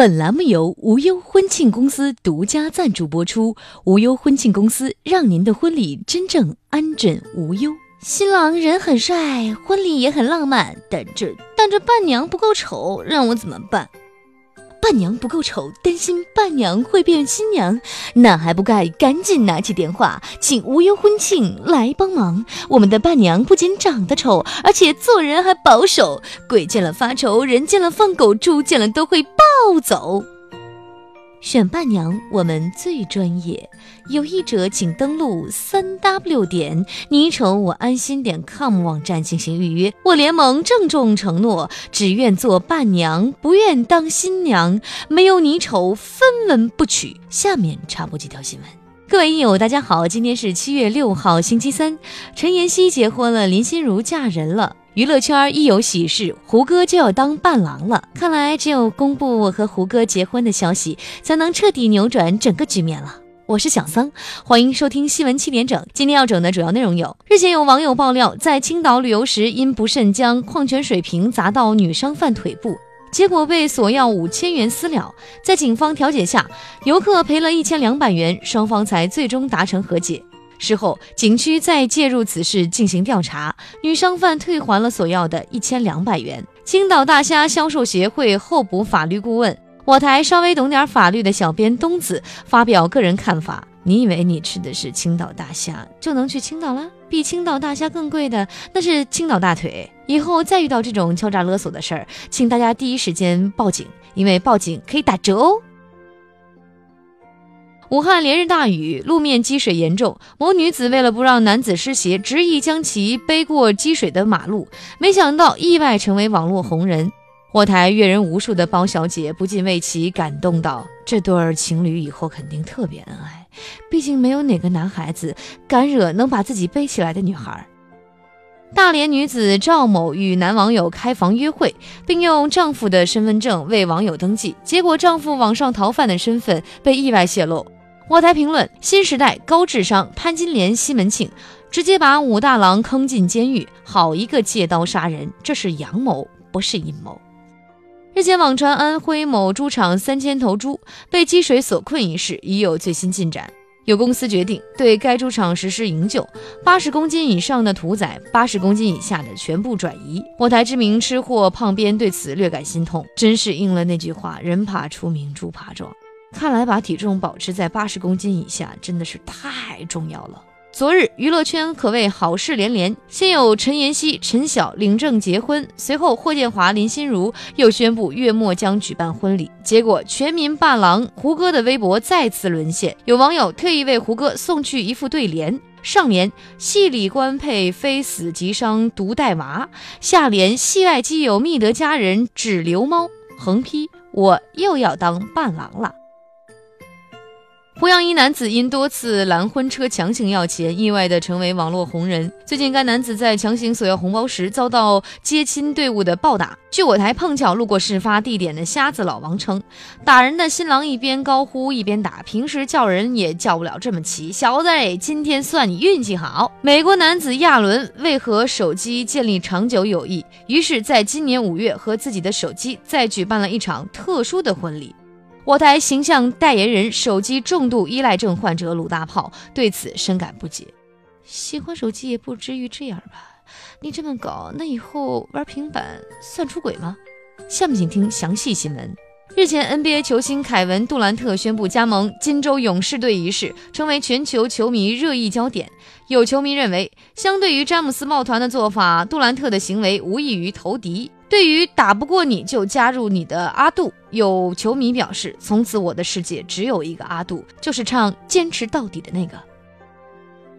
本栏目由无忧婚庆公司独家赞助播出。无忧婚庆公司让您的婚礼真正安枕无忧。新郎人很帅，婚礼也很浪漫，但这但这伴娘不够丑，让我怎么办？伴娘不够丑，担心伴娘会变新娘，那还不该赶紧拿起电话，请无忧婚庆来帮忙。我们的伴娘不仅长得丑，而且做人还保守，鬼见了发愁，人见了放狗，猪见了都会暴走。选伴娘，我们最专业。有意者请登录三 w 点你丑我安心点 com 网站进行预约。我联盟郑重承诺，只愿做伴娘，不愿当新娘。没有你丑，分文不取。下面插播几条新闻。各位益友，大家好，今天是七月六号，星期三。陈妍希结婚了，林心如嫁人了。娱乐圈一有喜事，胡歌就要当伴郎了。看来只有公布我和胡歌结婚的消息，才能彻底扭转整个局面了。我是小桑，欢迎收听新闻七点整。今天要整的主要内容有：日前有网友爆料，在青岛旅游时因不慎将矿泉水瓶砸到女商贩腿部，结果被索要五千元私了。在警方调解下，游客赔了一千两百元，双方才最终达成和解。事后，景区再介入此事进行调查，女商贩退还了索要的一千两百元。青岛大虾销售协会候补法律顾问，我台稍微懂点法律的小编东子发表个人看法：你以为你吃的是青岛大虾就能去青岛了？比青岛大虾更贵的那是青岛大腿。以后再遇到这种敲诈勒索的事儿，请大家第一时间报警，因为报警可以打折哦。武汉连日大雨，路面积水严重。某女子为了不让男子湿鞋，执意将其背过积水的马路，没想到意外成为网络红人。火台阅人无数的包小姐不禁为其感动道：“这对儿情侣以后肯定特别恩爱，毕竟没有哪个男孩子敢惹能把自己背起来的女孩。”大连女子赵某与男网友开房约会，并用丈夫的身份证为网友登记，结果丈夫网上逃犯的身份被意外泄露。我台评论：新时代高智商潘金莲西门庆，直接把武大郎坑进监狱，好一个借刀杀人，这是阳谋，不是阴谋。日前网传安徽某猪场三千头猪被积水所困一事，已有最新进展。有公司决定对该猪场实施营救，八十公斤以上的屠宰，八十公斤以下的全部转移。我台知名吃货胖编对此略感心痛，真是应了那句话：人怕出名，猪怕壮。看来把体重保持在八十公斤以下真的是太重要了。昨日娱乐圈可谓好事连连，先有陈妍希、陈晓领证结婚，随后霍建华、林心如又宣布月末将举办婚礼。结果全民伴郎胡歌的微博再次沦陷，有网友特意为胡歌送去一副对联，上联“戏里官配非死即伤独带娃”，下联“戏外基友觅得佳人只留猫”，横批“我又要当伴郎了”。濮阳一男子因多次拦婚车强行要钱，意外的成为网络红人。最近，该男子在强行索要红包时遭到接亲队伍的暴打。据我台碰巧路过事发地点的瞎子老王称，打人的新郎一边高呼一边打，平时叫人也叫不了这么齐。小子，今天算你运气好。美国男子亚伦为和手机建立长久友谊，于是在今年五月和自己的手机再举办了一场特殊的婚礼。我台形象代言人、手机重度依赖症患者鲁大炮对此深感不解。喜欢手机也不至于这样吧？你这么搞，那以后玩平板算出轨吗？下面请听详细新闻。日前，NBA 球星凯文·杜兰特宣布加盟金州勇士队一事，成为全球球迷热议焦点。有球迷认为，相对于詹姆斯抱团的做法，杜兰特的行为无异于投敌。对于打不过你就加入你的阿杜，有球迷表示，从此我的世界只有一个阿杜，就是唱坚持到底的那个。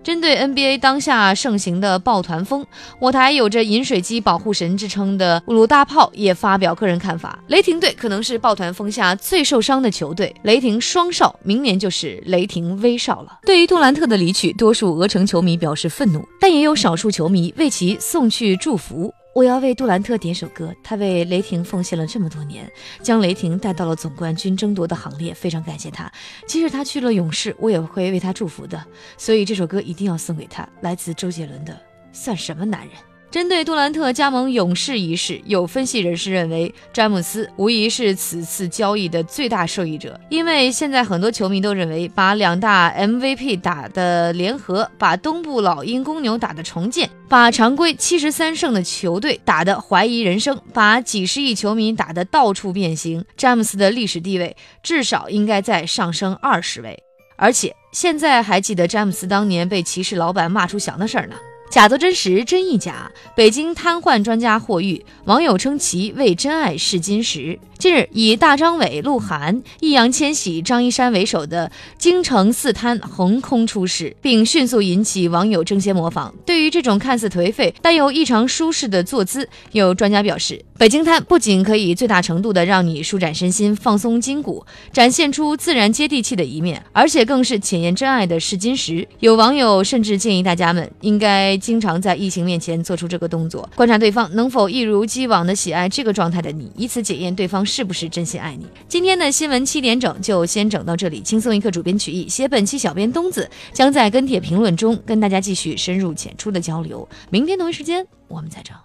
针对 NBA 当下盛行的抱团风，我台有着饮水机保护神之称的鲁大炮也发表个人看法：雷霆队可能是抱团风下最受伤的球队，雷霆双少明年就是雷霆威少了。对于杜兰特的离去，多数俄城球迷表示愤怒，但也有少数球迷为其送去祝福。我要为杜兰特点首歌，他为雷霆奉献了这么多年，将雷霆带到了总冠军争夺的行列，非常感谢他。即使他去了勇士，我也会为他祝福的。所以这首歌一定要送给他，来自周杰伦的《算什么男人》。针对杜兰特加盟勇士一事，有分析人士认为，詹姆斯无疑是此次交易的最大受益者，因为现在很多球迷都认为，把两大 MVP 打的联合，把东部老鹰公牛打的重建，把常规七十三胜的球队打得怀疑人生，把几十亿球迷打得到处变形，詹姆斯的历史地位至少应该再上升二十位，而且现在还记得詹姆斯当年被骑士老板骂出翔的事儿呢。假作真实，真亦假。北京瘫痪专家霍玉，网友称其为真爱试金石。近日，以大张伟、鹿晗、易烊千玺、张一山为首的京城四瘫横空出世，并迅速引起网友争先模仿。对于这种看似颓废但又异常舒适的坐姿，有专家表示，北京瘫不仅可以最大程度的让你舒展身心、放松筋骨，展现出自然接地气的一面，而且更是检验真爱的试金石。有网友甚至建议大家们应该经常在异性面前做出这个动作，观察对方能否一如既往的喜爱这个状态的你，以此检验对方。是不是真心爱你？今天的新闻七点整就先整到这里。轻松一刻，主编曲艺，写本期小编东子将在跟帖评论中跟大家继续深入浅出的交流。明天同一时间我们再整。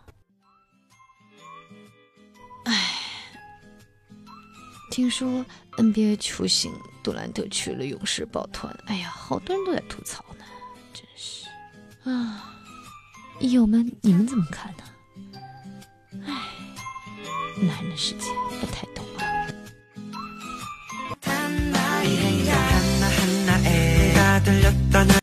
唉，听说 NBA 球星杜兰特去了勇士抱团，哎呀，好多人都在吐槽呢，真是啊！友们，你们怎么看呢？唉。男人的世界不太懂啊。